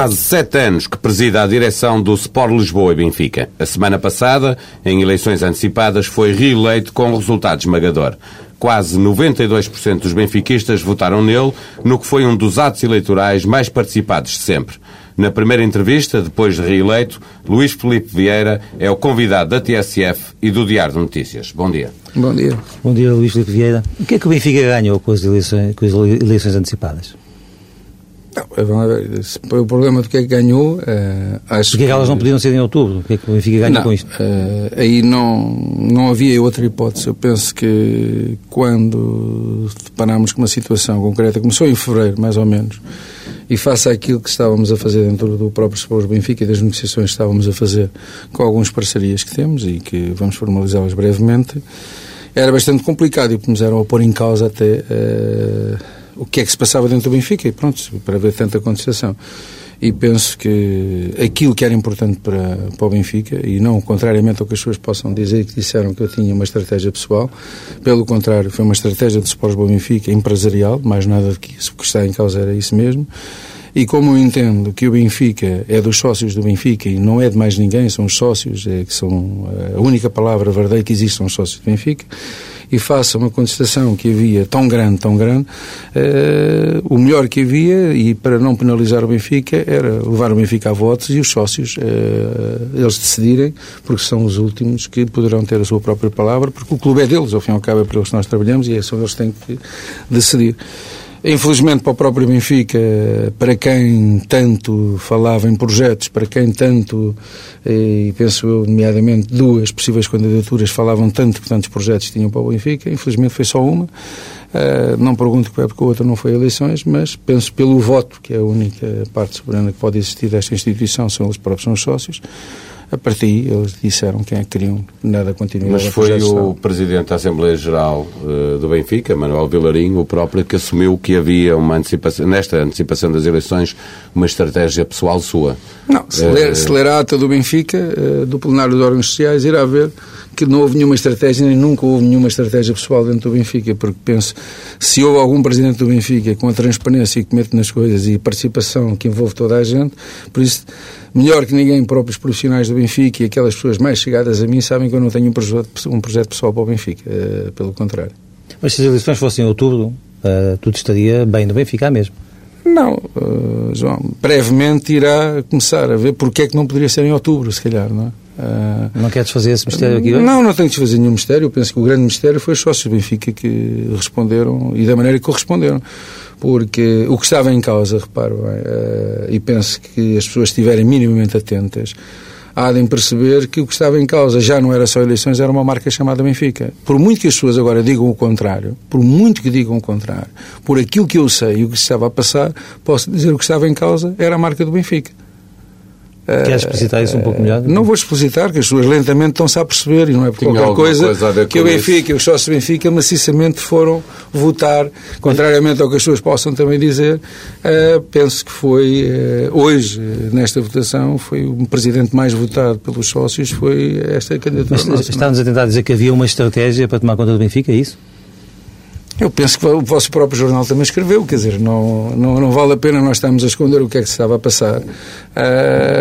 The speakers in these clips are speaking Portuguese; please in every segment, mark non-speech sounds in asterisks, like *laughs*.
quase sete anos que preside a direção do Sport Lisboa e Benfica. A semana passada, em eleições antecipadas, foi reeleito com resultado esmagador. Quase 92% dos benfiquistas votaram nele, no que foi um dos atos eleitorais mais participados de sempre. Na primeira entrevista, depois de reeleito, Luís Felipe Vieira é o convidado da TSF e do Diário de Notícias. Bom dia. Bom dia. Bom dia, Luís Felipe Vieira. O que é que o Benfica ganhou com as eleições, com as eleições antecipadas? Não, o problema do que é que ganhou, uh, acho Porque é que elas não podiam ser em outubro? O que é que o Benfica ganha não, com isto? Uh, aí não, não havia outra hipótese. Eu penso que quando deparámos com uma situação concreta, começou em fevereiro, mais ou menos, e face àquilo que estávamos a fazer dentro do próprio Sport Benfica e das negociações que estávamos a fazer com algumas parcerias que temos e que vamos formalizá-las brevemente, era bastante complicado e começaram a pôr em causa até. Uh, que é que se passava dentro do Benfica e pronto, para haver tanta contestação. E penso que aquilo que era importante para, para o Benfica, e não contrariamente ao que as pessoas possam dizer, que disseram que eu tinha uma estratégia pessoal, pelo contrário, foi uma estratégia de Sports do Benfica empresarial, mais nada do que isso, o que está em causa era isso mesmo. E como eu entendo que o Benfica é dos sócios do Benfica e não é de mais ninguém, são os sócios, é, que são a única palavra verdadeira que existe são os sócios do Benfica, e faça uma contestação que havia tão grande, tão grande, uh, o melhor que havia, e para não penalizar o Benfica, era levar o Benfica a votos e os sócios, uh, eles decidirem, porque são os últimos que poderão ter a sua própria palavra, porque o clube é deles, ao fim e ao cabo é para eles que nós trabalhamos e é só eles que têm que decidir. Infelizmente para o próprio Benfica, para quem tanto falava em projetos, para quem tanto, e penso eu, nomeadamente duas possíveis candidaturas, falavam tanto que tantos projetos tinham para o Benfica, infelizmente foi só uma. Uh, não pergunto que porque outra não foi eleições, mas penso pelo voto, que é a única parte soberana que pode existir desta instituição, são eles próprios, são os sócios. A partir daí eles disseram quem é que queriam nada continuar. Mas foi o Presidente da Assembleia Geral uh, do Benfica, Manuel Vilarinho, o próprio que assumiu que havia uma antecipação, nesta antecipação das eleições, uma estratégia pessoal sua. Não, se ler, uh, se ler a ata do Benfica, uh, do plenário de órgãos sociais, irá ver que não houve nenhuma estratégia, nem nunca houve nenhuma estratégia pessoal dentro do Benfica, porque penso, se houve algum presidente do Benfica com a transparência que mete nas coisas e participação que envolve toda a gente, por isso, melhor que ninguém, próprios profissionais do Benfica e aquelas pessoas mais chegadas a mim sabem que eu não tenho um projeto, um projeto pessoal para o Benfica, uh, pelo contrário. Mas se as eleições fossem em outubro, uh, tudo estaria bem no Benfica mesmo? Não, uh, João, brevemente irá começar a ver porque é que não poderia ser em outubro, se calhar, não é? Uh, não queres fazer esse mistério aqui hoje? Não, não tenho de fazer nenhum mistério. Eu penso que o grande mistério foi os sócios do Benfica que responderam e da maneira que corresponderam. Porque o que estava em causa, reparo, uh, e penso que as pessoas estiverem minimamente atentas, há de perceber que o que estava em causa já não era só eleições, era uma marca chamada Benfica. Por muito que as pessoas agora digam o contrário, por muito que digam o contrário, por aquilo que eu sei e o que estava a passar, posso dizer que o que estava em causa era a marca do Benfica. Queres explicitar isso um pouco melhor? Não vou explicitar, que as pessoas lentamente estão-se a perceber e não é por Tinha qualquer coisa, coisa que o Benfica e os sócios do Benfica maciçamente foram votar, contrariamente ao que as pessoas possam também dizer. Uh, penso que foi, uh, hoje, nesta votação, foi o presidente mais votado pelos sócios, foi esta candidatura. Mas está-nos a tentar dizer que havia uma estratégia para tomar conta do Benfica, é isso? Eu penso que o vosso próprio jornal também escreveu, quer dizer, não, não, não vale a pena nós estarmos a esconder o que é que se estava a passar, uh,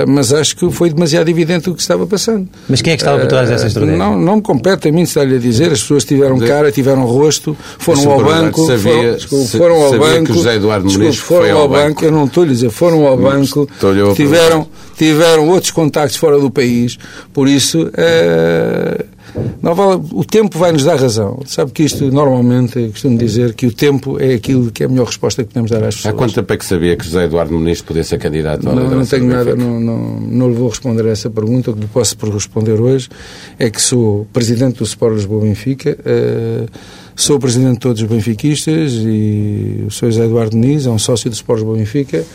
mas acho que foi demasiado evidente o que estava passando. Mas quem é que estava por trás dessa estratégia? Não, não me compete a mim estar-lhe a dizer, as pessoas tiveram cara, tiveram rosto, foram ao banco, sabia, foram, desculpa, foram ao banco, que José Eduardo desculpa, foram ao, banco, banco, eu não estou a dizer, foram ao banco, tiveram, tiveram outros contactos fora do país, por isso... Uh, não vale, o tempo vai nos dar razão. Sabe que isto, normalmente, costumo dizer que o tempo é aquilo que é a melhor resposta que podemos dar às pessoas. Há quanto tempo é que sabia que José Eduardo Muniz podia ser candidato Não, não tenho nada, não, não, não lhe vou responder a essa pergunta. O que lhe posso responder hoje é que sou presidente do Sport Lisboa Benfica, uh, sou presidente de todos os benfiquistas e o Sr. José Eduardo Muniz é um sócio do Sport Lisboa Benfica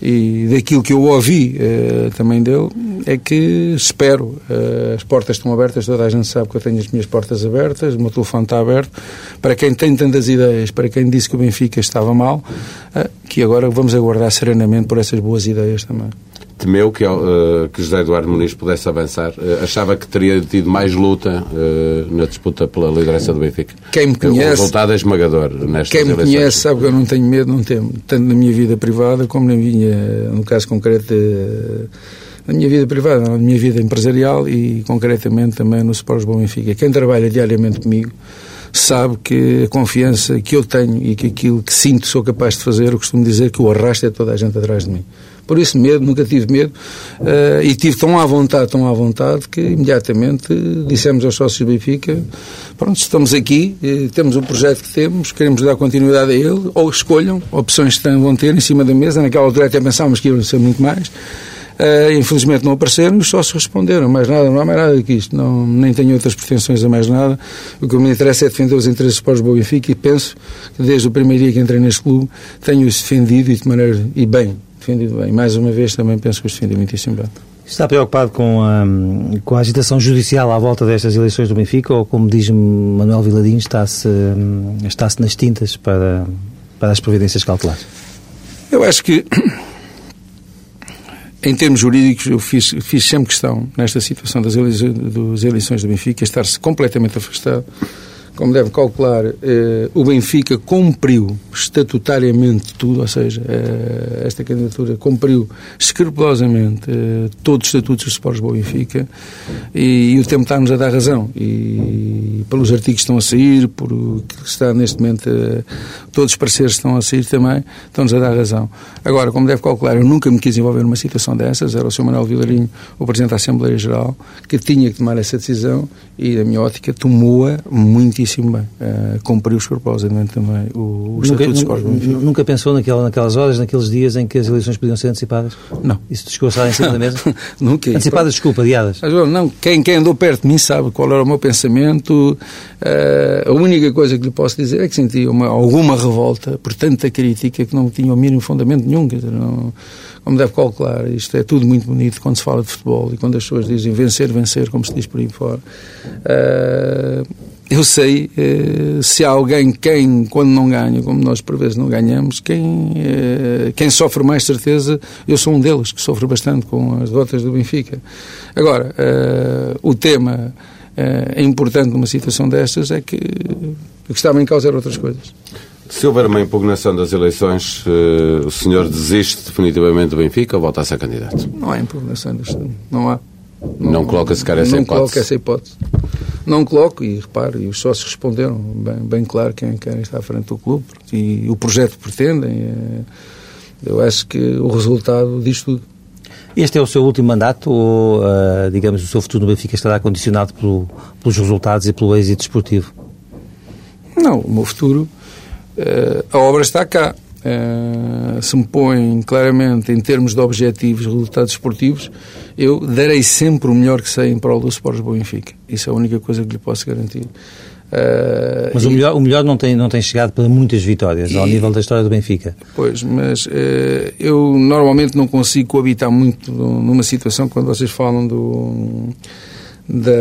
e daquilo que eu ouvi uh, também dele é que espero, uh, as portas estão abertas, toda a gente sabe que eu tenho as minhas portas abertas, o meu telefone está aberto, para quem tem tantas ideias, para quem disse que o Benfica estava mal, uh, que agora vamos aguardar serenamente por essas boas ideias também. Temeu que, uh, que José Eduardo Muniz pudesse avançar? Uh, achava que teria tido mais luta uh, na disputa pela liderança do Benfica? Quem me conhece... O resultado é esmagador nestas Quem me eleições. conhece sabe que eu não tenho medo, não temo. Tanto na minha vida privada como na minha, no caso concreto, na minha vida privada, na minha vida empresarial e concretamente também no Sports Bom Benfica. Quem trabalha diariamente comigo sabe que a confiança que eu tenho e que aquilo que sinto sou capaz de fazer, eu costumo dizer que o arrasto é toda a gente atrás de mim. Por isso, medo, nunca tive medo uh, e tive tão à vontade, tão à vontade, que imediatamente dissemos aos sócios do Benfica: pronto, estamos aqui, eh, temos o projeto que temos, queremos dar continuidade a ele, ou escolham opções que vão ter em cima da mesa. Naquela altura até pensávamos que iam ser muito mais. Uh, infelizmente não apareceram os sócios responderam. Mais nada, não há mais nada que isto. Não, nem tenho outras pretensões a mais nada. O que me interessa é defender os interesses para os Benfica e penso que desde o primeiro dia que entrei neste clube tenho-os defendido e de maneira e bem defendido bem. Mais uma vez também penso que os defendi muitíssimo bem. Está preocupado com a, com a agitação judicial à volta destas eleições do Benfica ou, como diz Manuel Viladinho, está-se está -se nas tintas para, para as providências cautelares? Eu acho que, em termos jurídicos, eu fiz, fiz sempre questão, nesta situação das eleições, das eleições do Benfica, estar-se completamente afastado como deve calcular, eh, o Benfica cumpriu estatutariamente tudo, ou seja, eh, esta candidatura cumpriu escrupulosamente eh, todos os estatutos do Sport Lisboa Benfica e, e, o tempo está-nos a dar razão. E pelos artigos que estão a sair, por o que está neste momento, eh, todos os parceiros que estão a sair também, estão-nos a dar razão. Agora, como deve calcular, eu nunca me quis envolver numa situação dessas, era o Sr. Manuel Vilarinho, o Presidente da Assembleia Geral, que tinha que tomar essa decisão e, da minha ótica, tomou-a muitíssimo bem. Uh, cumpriu escrupulosamente também o, o nunca, Estatuto nunca, nunca pensou naquela, naquelas horas, naqueles dias em que as eleições podiam ser antecipadas? Não. Isso chegou a estar em cima da mesa? *laughs* nunca. Antecipadas, desculpa, adiadas? Não, quem, quem andou perto de mim sabe qual era o meu pensamento. Uh, a única coisa que lhe posso dizer é que senti uma, alguma revolta por tanta crítica que não tinha o mínimo fundamento nenhum. Dizer, não, como deve calcular, isto é tudo muito bonito quando se fala de futebol e quando as pessoas dizem vencer, vencer, como se diz por aí fora. Uh, eu sei eh, se há alguém quem, quando não ganha, como nós por vezes não ganhamos, quem, eh, quem sofre mais certeza, eu sou um deles, que sofre bastante com as derrotas do Benfica. Agora, eh, o tema é importante numa situação destas é que o que estava em causa eram outras coisas. Se houver uma impugnação das eleições, o senhor desiste definitivamente do Benfica ou volta a ser candidato? Não há impugnação, não há. Não, não coloca sequer essa não hipótese? Não coloca essa hipótese. Não coloco, e repare, e os sócios responderam bem, bem claro quem, quem está à frente do clube e o projeto que pretendem. É, eu acho que o resultado diz tudo. Este é o seu último mandato ou, uh, digamos, o seu futuro no Benfica estará condicionado pelo, pelos resultados e pelo êxito desportivo? Não, o meu futuro, uh, a obra está cá. Uh, se me põe claramente em termos de objetivos, resultados esportivos, eu darei sempre o melhor que sei em prol do Sports Benfica. Isso é a única coisa que lhe posso garantir. Uh, mas e, o, melhor, o melhor não tem, não tem chegado para muitas vitórias e, ao nível da história do Benfica. Pois, mas uh, eu normalmente não consigo coabitar muito numa situação quando vocês falam do. da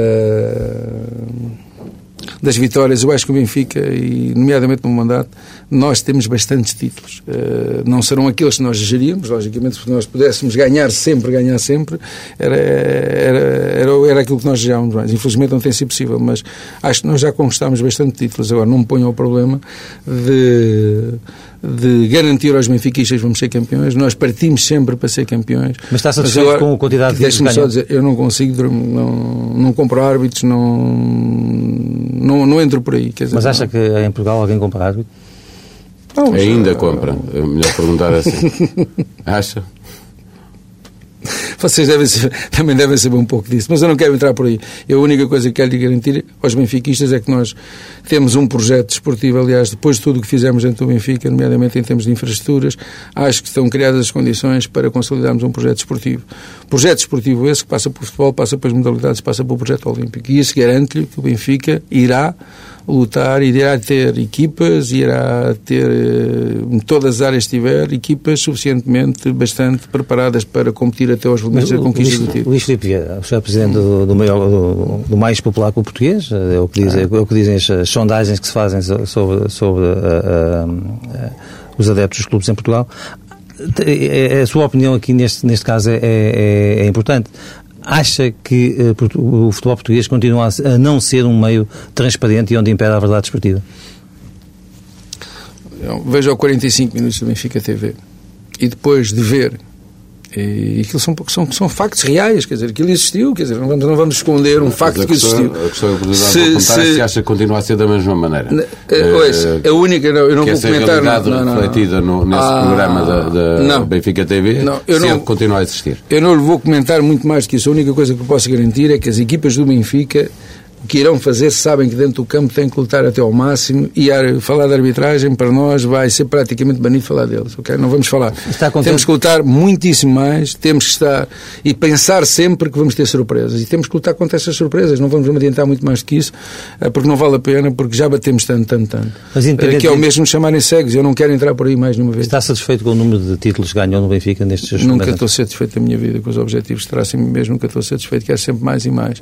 das vitórias, eu acho que o Benfica, e nomeadamente no mandato, nós temos bastantes títulos. Uh, não serão aqueles que nós geríamos, logicamente, se nós pudéssemos ganhar sempre, ganhar sempre, era, era, era, era aquilo que nós desejávamos mais. Infelizmente não tem sido possível, mas acho que nós já conquistámos bastante títulos. Agora, não me ponham o problema de de garantir aos benfiquistas vamos ser campeões. Nós partimos sempre para ser campeões. Mas está satisfeito agora, com a quantidade de Deixe-me só dizer, eu não consigo, não, não compro árbitros, não, não, não entro por aí. Dizer, Mas acha não. que em Portugal alguém compra árbitros? Não, Ainda compra. É melhor perguntar assim. *laughs* Acha? Vocês devem *laughs* também devem saber um pouco disso, mas eu não quero entrar por aí. Eu, a única coisa que quero lhe garantir aos benfiquistas é que nós temos um projeto desportivo, aliás, depois de tudo o que fizemos dentro do Benfica, nomeadamente em termos de infraestruturas, acho que estão criadas as condições para consolidarmos um projeto desportivo. Projeto desportivo esse que passa pelo futebol, passa pelas modalidades, passa pelo projeto olímpico. E isso garante-lhe que o Benfica irá lutar, irá ter equipas, irá ter, em todas as áreas que tiver, equipas suficientemente, bastante preparadas para competir até aos limites da conquista do título. Luís Filipe o senhor é presidente do, do, maior, do, do, mais popular clube português, é o que, diz, é o que dizem as, as, sondagens que se fazem sobre, sobre uh, uh, os adeptos dos clubes em Portugal. A sua opinião aqui neste, neste caso é, é, é importante. Acha que uh, o futebol português continua a não ser um meio transparente e onde impera a verdade esportiva? Veja 45 minutos do Benfica TV e depois de ver e aquilo são, são, são factos reais, quer dizer, aquilo existiu, quer dizer, não vamos, não vamos esconder um facto que existiu. A questão que se, vou se, é se acha que continua a ser da mesma maneira. Uh, a única, não, eu não vou comentar. Não, não, não, refletida no, nesse ah, programa da, da Benfica TV, não, eu não, continua a existir. Eu não lhe vou comentar muito mais do que isso. A única coisa que eu posso garantir é que as equipas do Benfica o que irão fazer sabem que dentro do campo têm que lutar até ao máximo e falar de arbitragem para nós vai ser praticamente banido falar deles, ok? Não vamos falar. Temos que lutar muitíssimo mais, temos que estar e pensar sempre que vamos ter surpresas e temos que lutar contra essas surpresas, não vamos adiantar muito mais do que isso eh, porque não vale a pena, porque já batemos tanto, tanto, tanto. Mas eh, que é o mesmo chamarem cegos, eu não quero entrar por aí mais nenhuma vez. Está satisfeito com o número de títulos que ganhou no Benfica nestes Nunca estou satisfeito da minha vida com os objetivos que traço em mim mesmo, nunca estou satisfeito, quero sempre mais e mais.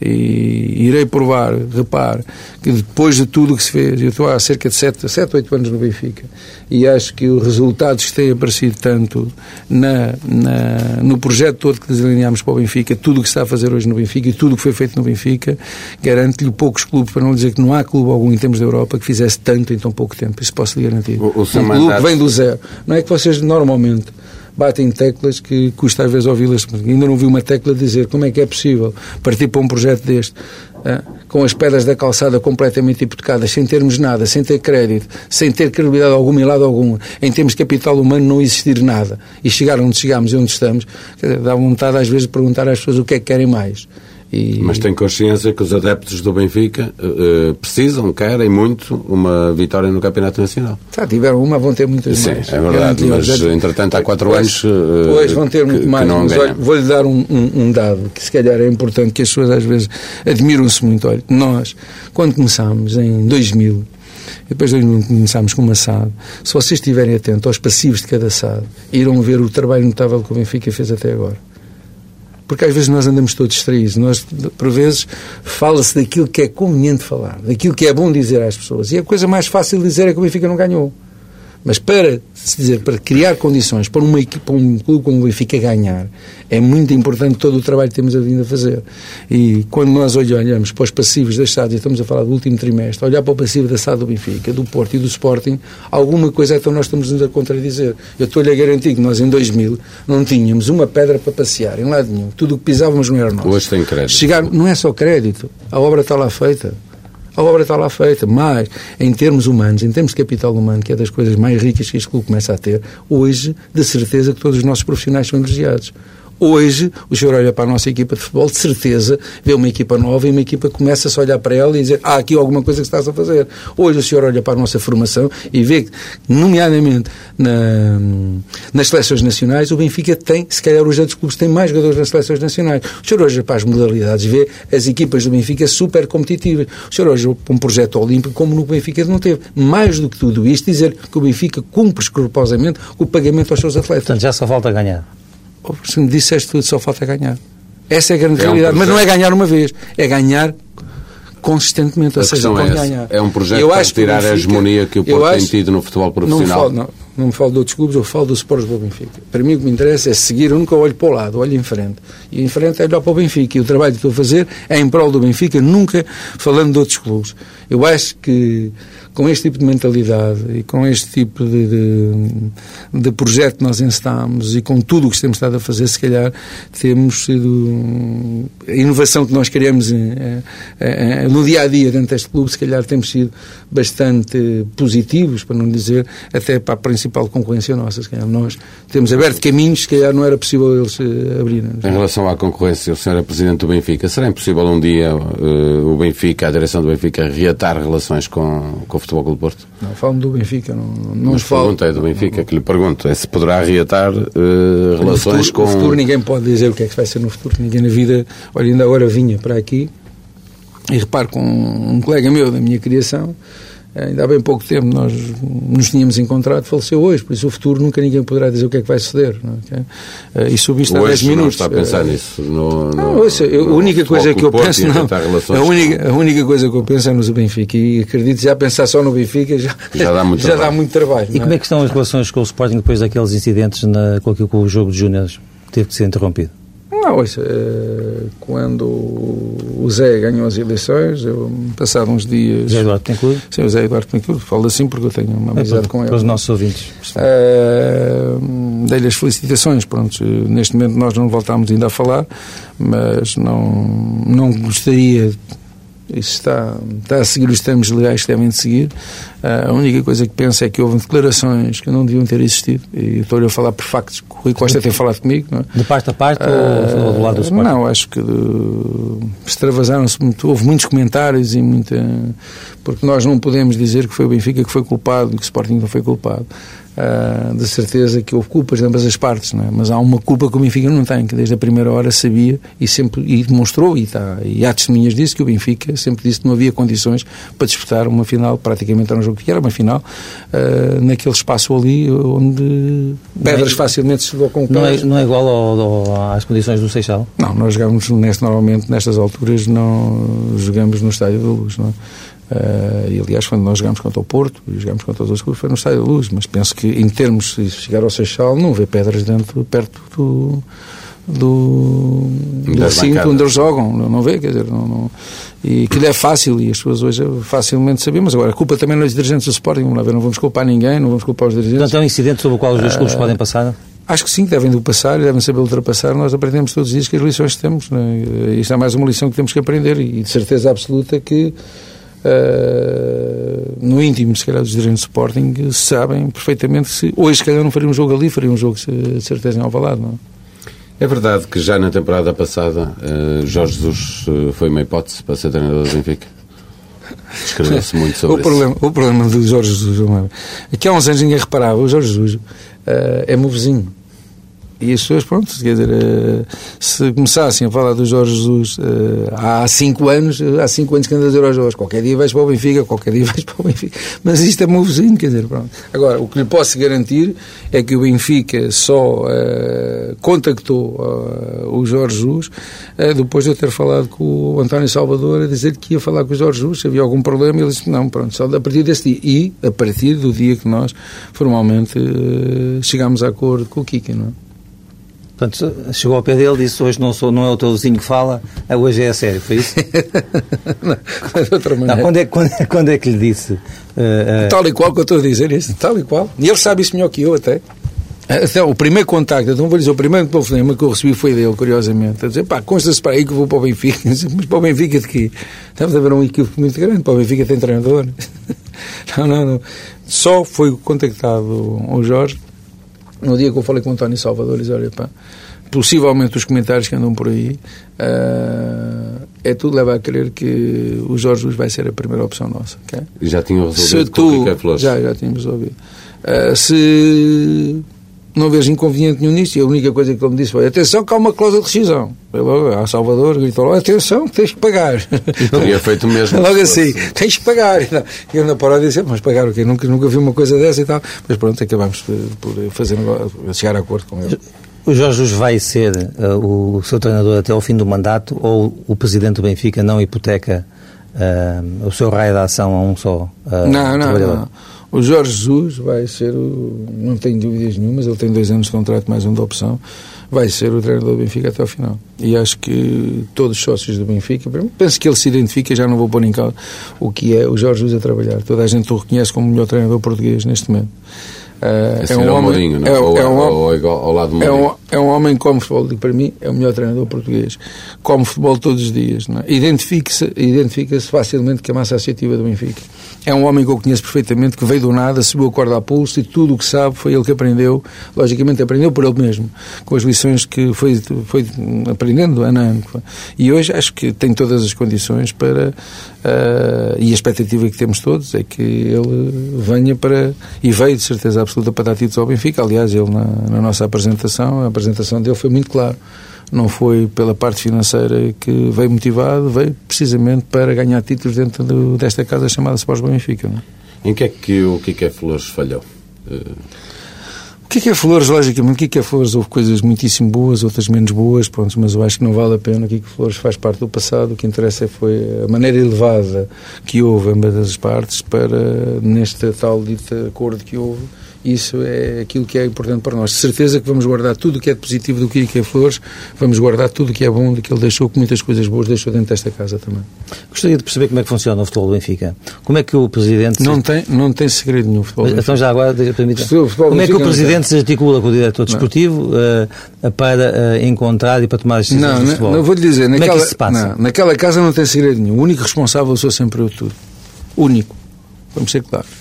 E irei provar, repare, que depois de tudo o que se fez, eu estou há cerca de 7, 7 8 anos no Benfica, e acho que os resultados que têm aparecido tanto na, na, no projeto todo que delineámos para o Benfica, tudo o que se está a fazer hoje no Benfica e tudo o que foi feito no Benfica, garante-lhe poucos clubes, para não dizer que não há clube algum em termos da Europa que fizesse tanto em tão pouco tempo. Isso posso lhe garantir. O, o um clube vem do zero. Não é que vocês normalmente batem teclas que custa às vezes ouvi-las. Ainda não vi uma tecla dizer como é que é possível partir para um projeto deste, com as pedras da calçada completamente hipotecadas, sem termos nada, sem ter crédito, sem ter credibilidade alguma e lado algum, em termos de capital humano não existir nada, e chegar onde chegamos e onde estamos, dá vontade às vezes de perguntar às pessoas o que é que querem mais. E... Mas tem consciência que os adeptos do Benfica uh, precisam, querem muito uma vitória no Campeonato Nacional. Já tiveram uma, vão ter muitas Sim, mais. Sim, é verdade, mas entretanto há quatro pois, anos. Uh, pois vão ter muito que, mais. Que vou-lhe dar um, um, um, dado que se calhar é importante, que as pessoas às vezes admiram-se muito. Olha, nós, quando começámos em 2000, depois começámos com uma SAD. Se vocês estiverem atentos aos passivos de cada SAD, irão ver o trabalho notável que o Benfica fez até agora porque às vezes nós andamos todos distraídos. Nós, por vezes, fala-se daquilo que é conveniente falar, daquilo que é bom dizer às pessoas. E a coisa mais fácil de dizer é que o Benfica não ganhou. Mas para se dizer, para criar condições para uma equipe, para um clube como o Benfica ganhar, é muito importante todo o trabalho que temos vindo a fazer. E quando nós olhamos para os passivos das SAD, estamos a falar do último trimestre, olhar para o passivo da SAD do Benfica, do Porto e do Sporting, alguma coisa então nós estamos a contradizer. Eu estou-lhe a garantir que nós em 2000 não tínhamos uma pedra para passear, em lado nenhum. Tudo o que pisávamos não era nosso. Hoje tem crédito. Chegar, não é só crédito, a obra está lá feita. A obra está lá feita, mas em termos humanos, em termos de capital humano, que é das coisas mais ricas que este clube começa a ter, hoje, de certeza que todos os nossos profissionais são elogiados. Hoje, o senhor olha para a nossa equipa de futebol, de certeza, vê uma equipa nova e uma equipa que começa a olhar para ela e dizer, há ah, aqui alguma coisa que estás a fazer. Hoje o senhor olha para a nossa formação e vê que, nomeadamente na, nas seleções nacionais, o Benfica tem, se calhar os outros clubes têm mais jogadores nas seleções nacionais. O senhor olha para as modalidades e vê as equipas do Benfica super competitivas. O senhor olha para um projeto olímpico como no Benfica não teve. Mais do que tudo isto, dizer que o Benfica cumpre escrupulosamente o pagamento aos seus atletas. Portanto, já só falta ganhar se me disseste tudo, só falta ganhar. Essa é a grande é realidade. Um Mas não é ganhar uma vez, é ganhar consistentemente, ou a seja, é, ganhar. é um projeto eu para tirar a hegemonia que o Porto acho, tem tido no futebol profissional. Não, não, não me falo de outros clubes, eu falo do Sport do Benfica. Para mim o que me interessa é seguir, eu nunca olho para o lado, olho em frente. E em frente é olhar para o Benfica. E o trabalho que estou a fazer é em prol do Benfica, nunca falando de outros clubes. Eu acho que com este tipo de mentalidade e com este tipo de, de, de projeto que nós encetámos e com tudo o que temos estado a fazer, se calhar temos sido. A inovação que nós queremos é, é, é, no dia a dia dentro deste clube, se calhar temos sido bastante positivos, para não dizer até para a principal concorrência nossa. Se calhar nós temos aberto caminhos, se calhar não era possível eles eh, abrirem. Em relação à concorrência, o senhor é presidente do Benfica, será impossível um dia uh, o Benfica, a direção do Benfica, reatar relações com, com o Futebol Clube Porto? Não, do Benfica, não, não Mas falo. pergunta é do Benfica que lhe pergunto, é se poderá reatar uh, relações futuro, com... No futuro ninguém pode dizer o que é que vai ser no futuro, ninguém na vida, olha, ainda agora vinha para aqui e reparo com um colega meu da minha criação Ainda há bem pouco tempo nós nos tínhamos encontrado, faleceu hoje, por isso o futuro nunca ninguém poderá dizer o que é que vai suceder. Não é? E sobre isto há 10 minutos. está a pensar nisso? No, no, não, ouça, a única coisa que eu penso. Não, a, única, a única coisa que eu penso é no Benfica e acredito já pensar só no Benfica já, já dá muito *laughs* já trabalho. Dá muito trabalho e como é que estão as relações com o Sporting depois daqueles incidentes na, com, aquilo, com o jogo de Júniors? Teve que ser interrompido. Não, ouça, eh, quando o Zé ganhou as eleições, eu, passado uns dias... Zé Eduardo Tencourt? Sim, o Zé Eduardo Tencourt, falo assim porque eu tenho uma é, amizade é, com ele. Para os nossos ouvintes. Uh, Dei-lhe as felicitações, pronto, neste momento nós não voltámos ainda a falar, mas não, não gostaria isso está, está a seguir os termos legais que devem de seguir. Uh, a única coisa que penso é que houve declarações que não deviam ter existido. E estou a falar por factos que o Rui Costa tem falado comigo. Não é? De parte a parte uh, ou do lado do Sporting? Não, acho que extravasaram-se muito. Houve muitos comentários e muita. Porque nós não podemos dizer que foi o Benfica que foi culpado que o Sporting não foi culpado uh, de certeza que houve culpas de ambas as partes, não é? mas há uma culpa que o Benfica não tem, que desde a primeira hora sabia e sempre e demonstrou, e, tá, e há testemunhas disso, que o Benfica sempre disse que não havia condições para disputar uma final, praticamente era um jogo que era uma final, uh, naquele espaço ali onde pedras é, facilmente se colocam não é, não é igual ao, ao, às condições do Seixal? Não, nós jogamos neste, normalmente nestas alturas, não jogamos no Estádio da Luz, não é? Uh, e aliás, quando nós jogámos contra o Porto e jogámos contra os outros clubes, foi no Estádio da Luz. Mas penso que, em termos de chegar ao Seixal, não vê pedras dentro, perto do, do, do recinto onde eles jogam. Não, não vê, quer dizer, não, não, e aquilo é fácil e as pessoas hoje facilmente sabiam. Mas agora, a culpa também não é dos dirigentes do Sporting. Não, não vamos culpar ninguém, não vamos culpar os dirigentes. Portanto, é um incidente sobre o qual os dois clubes uh, podem passar? Acho que sim, que devem passar e devem saber ultrapassar. Nós aprendemos todos os dias que as lições que temos. Né? Isto é mais uma lição que temos que aprender e de certeza absoluta que Uh, no íntimo, se calhar, dos dirigentes de Sporting sabem perfeitamente que se hoje, se calhar, não faria um jogo ali, faria um jogo de certeza em Alvalade, não é? verdade que já na temporada passada uh, Jorge Jesus uh, foi uma hipótese para ser treinador do Benfica? Escreveu-se muito sobre *laughs* o problema, isso. O problema do Jorge Jesus, aqui há uns anos ninguém reparava, o Jorge Jesus é meu vizinho. E as pessoas, pronto, quer dizer, eh, se começassem a falar do Jorge Jesus eh, há cinco anos, há cinco anos que anda a Jorge, qualquer dia vais para o Benfica, qualquer dia *laughs* vais para o Benfica. Mas isto é meu vizinho, quer dizer, pronto. Agora, o que lhe posso garantir é que o Benfica só uh, contactou uh, o Jorge Jesus uh, depois de eu ter falado com o António Salvador a dizer que ia falar com o Jorge Jesus, se havia algum problema, ele disse, não, pronto, só a partir desse dia. E a partir do dia que nós formalmente chegámos a acordo com o Kika, não é? Portanto, chegou ao pé dele e disse: Hoje não, sou, não é o teu vizinho que fala, é, hoje é a sério. Foi isso? não, *laughs* de outra maneira. Não, quando, é, quando, quando, é que lhe disse? Uh, uh... Tal e qual que eu estou a dizer isso, tal e qual. E ele sabe isso melhor que eu até. Até o primeiro contacto, então vou dizer, o primeiro telefonema que eu recebi foi dele, curiosamente, a dizer, pá, consta-se para aí que vou para o Benfica. *laughs* Mas para o Benfica de quê? Estamos a ver um equívoco muito grande, para o Benfica tem treinador. *laughs* não, não, não. Só foi contactado o Jorge no dia que eu falei com o António Salvador, disse, olha, pá, possivelmente os comentários que andam por aí, uh, é tudo leva a crer que o Jorge Luz vai ser a primeira opção nossa. Okay? Já tinham resolvido se tu, Já, já tínhamos resolvido. Uh, se não vejo inconveniente nenhum nisto. E a única coisa que ele me disse foi: atenção, que há uma cláusula de rescisão. Eu logo, a Salvador gritou logo: atenção, tens que pagar. Teria feito mesmo. logo assim, tens que pagar. E *laughs* eu na paródia disse: mas pagar o quê? Nunca, nunca vi uma coisa dessa e tal. Mas pronto, acabamos por fazer, chegar a acordo com ele. O Jorge vai ser uh, o seu treinador até ao fim do mandato ou o presidente do Benfica não hipoteca uh, o seu raio de ação a um só uh, não, não, não. O Jorge Jesus vai ser, o, não tenho dúvidas nenhumas, ele tem dois anos de contrato mais um de opção, vai ser o treinador do Benfica até ao final. E acho que todos os sócios do Benfica, penso que ele se identifica, já não vou pôr em causa o que é o Jorge Jesus a trabalhar. Toda a gente o reconhece como o melhor treinador português neste momento. Uh, é, um homem, é, é, ou, é, um, ou, ao lado é, um, é um homem que come futebol, para mim é o melhor treinador português. Come futebol todos os dias. É? Identifica-se identifica facilmente com a massa associativa do Benfica. É um homem que eu conheço perfeitamente, que veio do nada, subiu a corda a pulso e tudo o que sabe foi ele que aprendeu. Logicamente aprendeu por ele mesmo, com as lições que foi, foi aprendendo ano a ano. E hoje acho que tem todas as condições para. Uh, e a expectativa que temos todos é que ele venha para. e veio de certeza absoluta para dar títulos ao Benfica. Aliás, ele na, na nossa apresentação, a apresentação dele foi muito clara não foi pela parte financeira que veio motivado, veio precisamente para ganhar títulos dentro do, desta casa chamada Sports Benfica. Não? É? Em que é que o Kike Flores falhou? O que é que é Flores, logicamente, o que é que é Flores? Houve coisas muitíssimo boas, outras menos boas, pronto, mas eu acho que não vale a pena. O que é que Flores faz parte do passado. O que interessa foi a maneira elevada que houve ambas as partes para, neste tal dito acordo que houve, isso é aquilo que é importante para nós. De certeza que vamos guardar tudo o que é positivo do Kike Flores, vamos guardar tudo o que é bom do que ele deixou, que muitas coisas boas deixou dentro desta casa também. Gostaria de perceber como é que funciona o futebol do Benfica. Como é que o Presidente... Não tem, não tem segredo nenhum futebol Mas, Então já agora, permita... Como é que o Presidente se articula com o Diretor Desportivo uh, para uh, encontrar e para tomar as decisões não, do futebol? Não, vou-lhe dizer, como naquela, é que isso se passa? Não, naquela casa não tem segredo nenhum. O único responsável sou sempre eu tudo. Único. Vamos ser claros.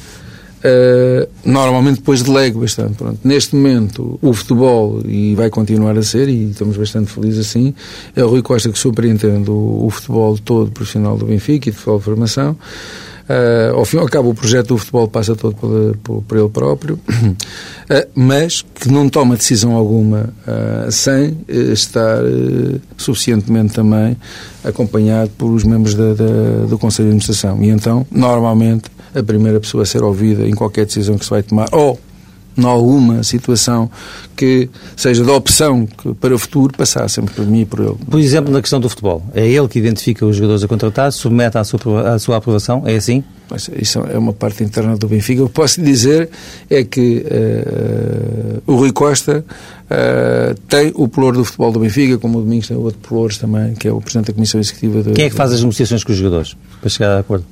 Uh, normalmente depois delego bastante. Pronto. Neste momento, o futebol, e vai continuar a ser, e estamos bastante felizes assim, é o Rui Costa que superintende o, o futebol todo profissional do Benfica e de futebol de formação. Uh, ao fim e ao cabo, o projeto do futebol passa todo por, por, por ele próprio, uh, *clears throat* mas que não toma decisão alguma uh, sem estar suficientemente também acompanhado por os membros da, da, do Conselho de Administração. E então, normalmente, a primeira pessoa a ser ouvida em qualquer decisão que se vai tomar, ou em alguma situação que seja da opção para o futuro, passar sempre por mim e por ele. Por exemplo, na questão do futebol, é ele que identifica os jogadores a contratar, submete à sua, à sua aprovação, é assim? Mas isso é uma parte interna do Benfica. O que posso dizer é que uh, o Rui Costa uh, tem o pelour do futebol do Benfica, como o Domingos tem outro pelour também, que é o Presidente da Comissão Executiva. Do, Quem é que faz as negociações com os jogadores para chegar a acordo?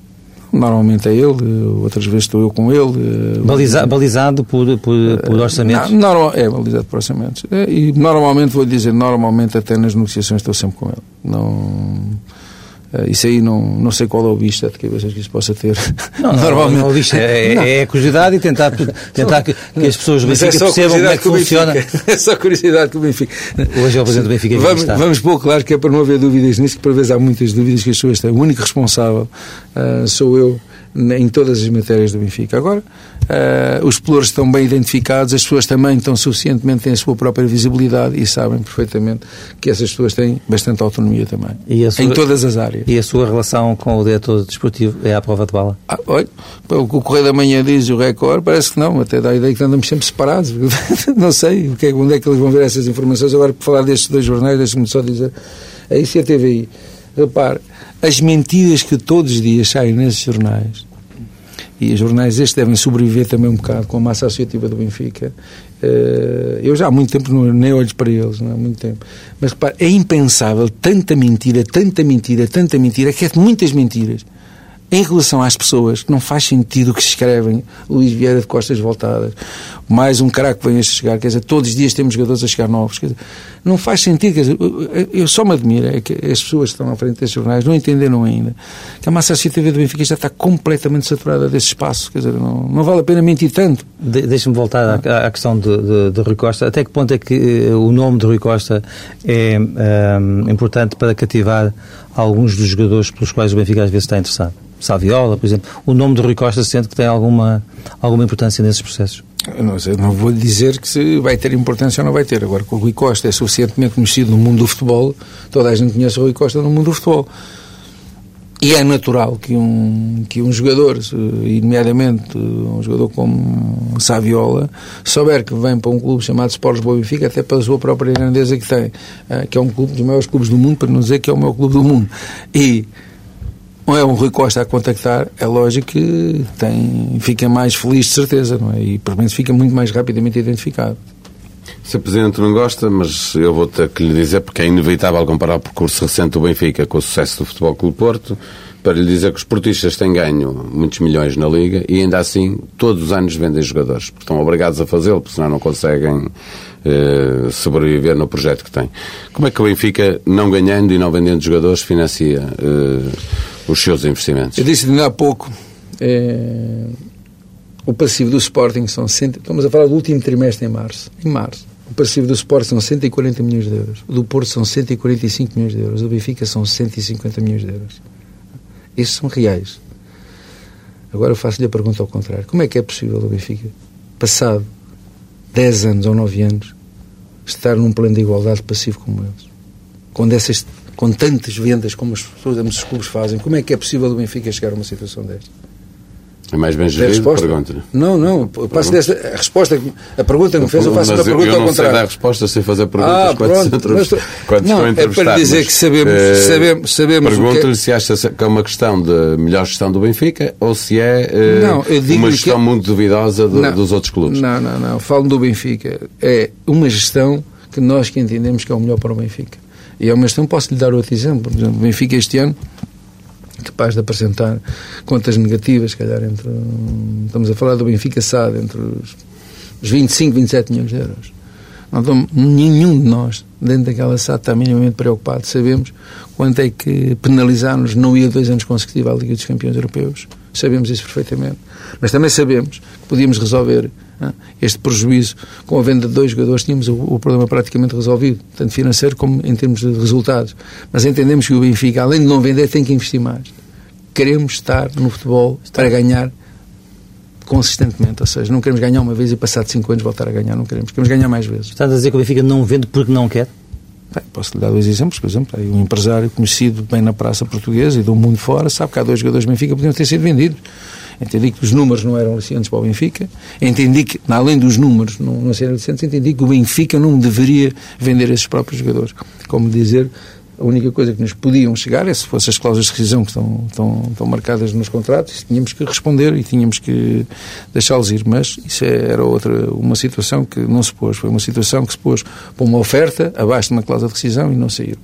Normalmente é ele, outras vezes estou eu com ele. Baliza, balizado por, por, por orçamentos? Não, é, balizado por orçamentos. E normalmente, vou dizer, normalmente até nas negociações estou sempre com ele. Não isso aí não, não sei qual é o bicho de cabeças que isso possa ter. *laughs* Não, *laughs* não Normalmente. Não, é, é, é, a curiosidade e tentar, tentar que, que as pessoas do Benfica é percebam como é que, que funciona. *laughs* É só curiosidade que o Benfica. Hoje é o Presidente do Benfica. Vamos, vamos pôr claro que é para não haver dúvidas nisso, que por vezes há muitas dúvidas que as pessoas têm. O único responsável uh, sou eu em todas as matérias do Benfica. Agora, uh, os pelouros estão bem identificados, as pessoas também estão suficientemente, têm a sua própria visibilidade e sabem perfeitamente que essas pessoas têm bastante autonomia também, sua, em todas as áreas. E a sua relação com o diretor desportivo é à prova de bala? Ah, olha, o que o Correio da Manhã diz, o Record, parece que não, até dá a ideia que andamos sempre separados. *laughs* não sei o que é, onde é que eles vão ver essas informações. Agora, por falar destes dois jornais, deixe-me só dizer, a ICA TVI, repare, as mentiras que todos os dias saem nesses jornais, e os jornais estes devem sobreviver também um bocado com a massa associativa do Benfica. Eh, eu já há muito tempo não, nem olho para eles, não há muito tempo. Mas repare, é impensável tanta mentira, tanta mentira, tanta mentira, que é muitas mentiras em relação às pessoas, não faz sentido o que escrevem, Luís Vieira de Costas Voltadas, mais um caraco que vem a chegar, quer dizer, todos os dias temos jogadores a chegar novos, dizer, não faz sentido, quer dizer, eu só me admiro é que as pessoas que estão à frente destes jornais não entenderam ainda que a massa associativa do Benfica já está completamente saturada desse espaço, quer dizer, não, não vale a pena mentir tanto. De, Deixa-me voltar à, à, questão de, de, de, Rui Costa, até que ponto é que uh, o nome de Rui Costa é um, importante para cativar alguns dos jogadores pelos quais o Benfica às vezes está interessado? Saviola, por exemplo, o nome de Rui Costa sente que tem alguma, alguma importância nesses processos? Não, sei, não vou dizer que se vai ter importância ou não vai ter. Agora, que o Rui Costa é suficientemente conhecido no mundo do futebol, toda a gente conhece o Rui Costa no mundo do futebol. E é natural que um, que um jogador, nomeadamente um jogador como Saviola, souber que vem para um clube chamado Sport Lisboa Benfica, até pela sua própria grandeza que tem, eh, que é um clube dos maiores clubes do mundo, para não dizer que é o maior clube do mundo. E não é um Rui Costa a contactar, é lógico que tem, fica mais feliz de certeza, não é? E pelo menos fica muito mais rapidamente identificado. Se Presidente não gosta, mas eu vou ter que lhe dizer, porque é inevitável comparar o percurso recente do Benfica com o sucesso do Futebol Clube Porto, para lhe dizer que os portistas têm ganho muitos milhões na Liga e ainda assim todos os anos vendem jogadores, porque estão obrigados a fazê-lo, porque senão não conseguem eh, sobreviver no projeto que têm. Como é que o Benfica, não ganhando e não vendendo jogadores, financia eh, os seus investimentos? Eu disse ainda há pouco, é, o passivo do Sporting são... Cento, estamos a falar do último trimestre em março. Em março. O passivo do Sporting são 140 milhões de euros. O do Porto são 145 milhões de euros. O do Benfica são 150 milhões de euros. Esses são reais. Agora eu faço-lhe a pergunta ao contrário. Como é que é possível o Benfica, passado 10 anos ou 9 anos, estar num plano de igualdade passivo como eles? Essas, com tantas vendas como as pessoas, os clubes fazem, como é que é possível o Benfica chegar a uma situação desta? É mais bem gerido? Pergunta. Não, não. Passo desta, a resposta, a pergunta que me fez, eu faço a pergunta eu ao não sei contrário. dar resposta sem fazer perguntas Ah, quando, pronto, mas- quando não, é para dizer mas, que sabemos- eh, sabemos- sabemos que é- Pergunto-lhe se acha que é uma questão de melhor gestão do Benfica ou se é eh, Não, eu uma que- gestão muito duvidosa do- Não. dos outros clubes. Não, não, não. Falo do Benfica. É uma gestão que nós que entendemos que é o melhor para o Benfica. E é uma gestão, posso lhe dar outro exemplo. Por exemplo, o Benfica este ano, capaz de apresentar contas negativas, se calhar, entre. Estamos a falar do Benfica SAD, entre os, os 25, 27 milhões de euros. Não nenhum de nós, dentro daquela SAD, está minimamente preocupado. Sabemos quanto é que penalizar-nos não ia dois anos consecutivos à Liga dos Campeões Europeus. Sabemos isso perfeitamente. Mas também sabemos que podíamos resolver ah, este prejuízo com a venda de dois jogadores. Tínhamos o, o problema praticamente resolvido, tanto financeiro como em termos de resultados. Mas entendemos que o Benfica, além de não vender, tem que investir mais. Queremos estar no futebol para ganhar consistentemente, ou seja, não queremos ganhar uma vez e passado cinco anos voltar a ganhar, não queremos, queremos ganhar mais vezes. Estás a dizer que o Benfica não vende porque não quer? Bem, posso lhe dar dois exemplos, por exemplo, um empresário conhecido bem na praça portuguesa e do mundo fora sabe que há dois jogadores do Benfica podiam ter sido vendidos. Entendi que os números não eram aliciantes para o Benfica, entendi que, além dos números não, não serem aliciantes, entendi que o Benfica não deveria vender esses próprios jogadores. Como dizer, a única coisa que nos podiam chegar é se fossem as cláusulas de rescisão que estão, estão, estão marcadas nos contratos, tínhamos que responder e tínhamos que deixá-los ir. Mas isso é- era outra, uma situação que não se pôs. Foi uma situação que se pôs para uma oferta abaixo de uma cláusula de rescisão e não saiu.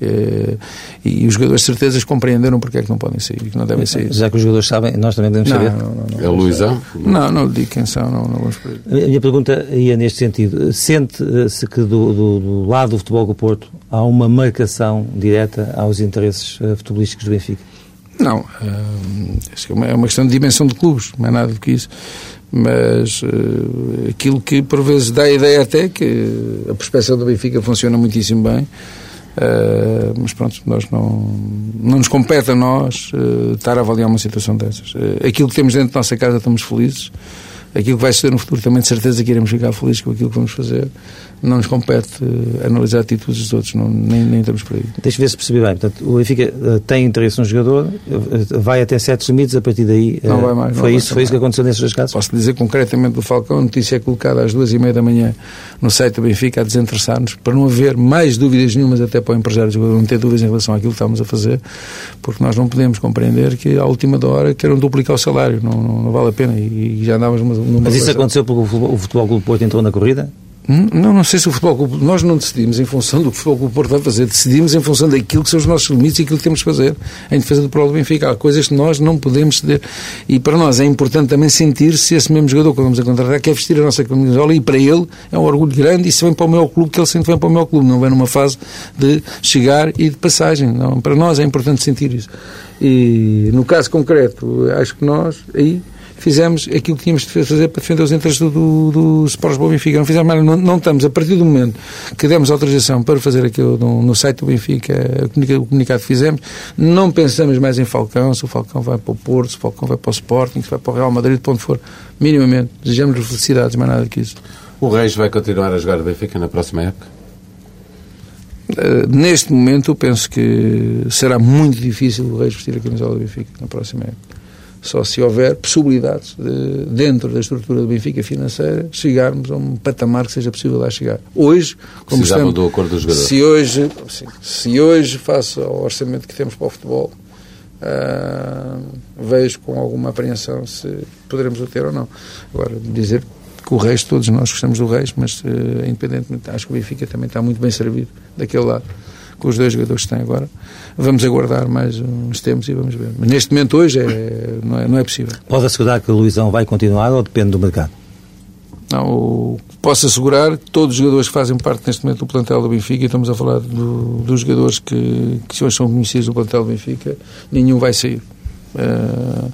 Eh, e os jogadores de certezas compreenderam porque é que não podem sair e que não devem sair. Já que os jogadores sabem, nós também devemos Não, saber. não, não, não. É o Luizão? Não, não digo quem são, não, não vamos por. A minha pergunta ia neste sentido. Sente-se que do, do- do lado do futebol do Porto há uma marcação direta aos interesses eh, futebolísticos do Benfica? Não, hum, que é uma- é uma questão de dimensão de clubes, não é nada do que isso. Mas eh, aquilo que por vezes dá a ideia até que a prospeção do Benfica funciona muitíssimo bem. Eh, mas pronto, nós não, não nos compete a nós eh, estar a avaliar uma situação dessas. Eh, aquilo que temos dentro da nossa casa estamos felizes. Aquilo que vai ser no futuro também de certeza que iremos ficar felizes com aquilo que vamos fazer. Não nos compete eh, analisar atitudes dos outros, não, nem, nem estamos por aí. Deixa ver se percebi bem. Portanto, o Benfica eh, tem interesse no jogador, eh, vai até certos limites, a partir daí. Não vai mais, foi isso, foi isso que aconteceu nesses dois casos? Posso dizer concretamente do Falcão, a notícia é colocada às duas e meia da manhã no site do Benfica a desinteressar-nos, para não haver mais dúvidas nenhumas até para o empresário do jogador não ter dúvidas em relação àquilo que estamos a fazer, porque nós não podemos compreender que à última da hora queiram duplicar o salário, não, não, não vale a pena e, e já andávamos numa, Mas isso relação- aconteceu porque o Futebol, o Futebol Clube Porto entrou na corrida? Hum, Não, não sei se o Futebol Clube. Nós não decidimos em função do que o Futebol Clube Porto vai fazer, decidimos em função daquilo que são os nossos limites e aquilo que temos que fazer em defesa do próprio Benfica. Há coisas que nós não podemos ceder. E para nós é importante também sentir se esse mesmo jogador que vamos a contratar quer vestir a nossa camisola e para ele é um orgulho grande e se vem para o meu clube, que ele sente vem para o meu clube, não vem numa fase de chegar e de passagem. Não, para nós é importante sentir isso. E no caso concreto, acho que nós aí fizemos aquilo que tínhamos de fazer para defender os interesses do, do, do Sport Lisboa Benfica. Não fizemos mais, não, não estamos, a partir do momento que demos autorização para fazer aquilo no, no site do Benfica, o comunica- o comunicado que fizemos, não pensamos mais em Falcão, se o Falcão vai para o Porto, se o Falcão vai para o Sporting, se vai para o Real Madrid, para onde for, minimamente. Desejamos-lhe felicidades, mais nada que isso. O Reis vai continuar a jogar o Benfica na próxima época? Uh, neste momento, eu penso que será muito difícil o Reis vestir a camisola do Benfica na próxima época. Só se houver possibilidades de, dentro da estrutura do Benfica financeira, chegarmos a um patamar que seja possível lá chegar. Hoje, como Precisavam estamos, do acordo dos jogadores. se hoje, sim, se hoje, face ao orçamento que temos para o futebol, ah, vejo com alguma apreensão se poderemos o ter ou não. Agora, dizer que o Reis, todos nós gostamos do Reis, mas eh, independentemente, acho que o Benfica também está muito bem servido daquele lado, com os dois jogadores que tem agora. Vamos aguardar mais uns tempos e vamos ver. Mas neste momento, hoje, é, não, é, não é possível. Pode assegurar que o Luizão vai continuar ou depende do mercado? Não, posso assegurar que todos os jogadores que fazem parte neste momento do plantel do Benfica, e estamos a falar do- dos jogadores que, que hoje são conhecidos do plantel do Benfica, nenhum vai sair. Eh,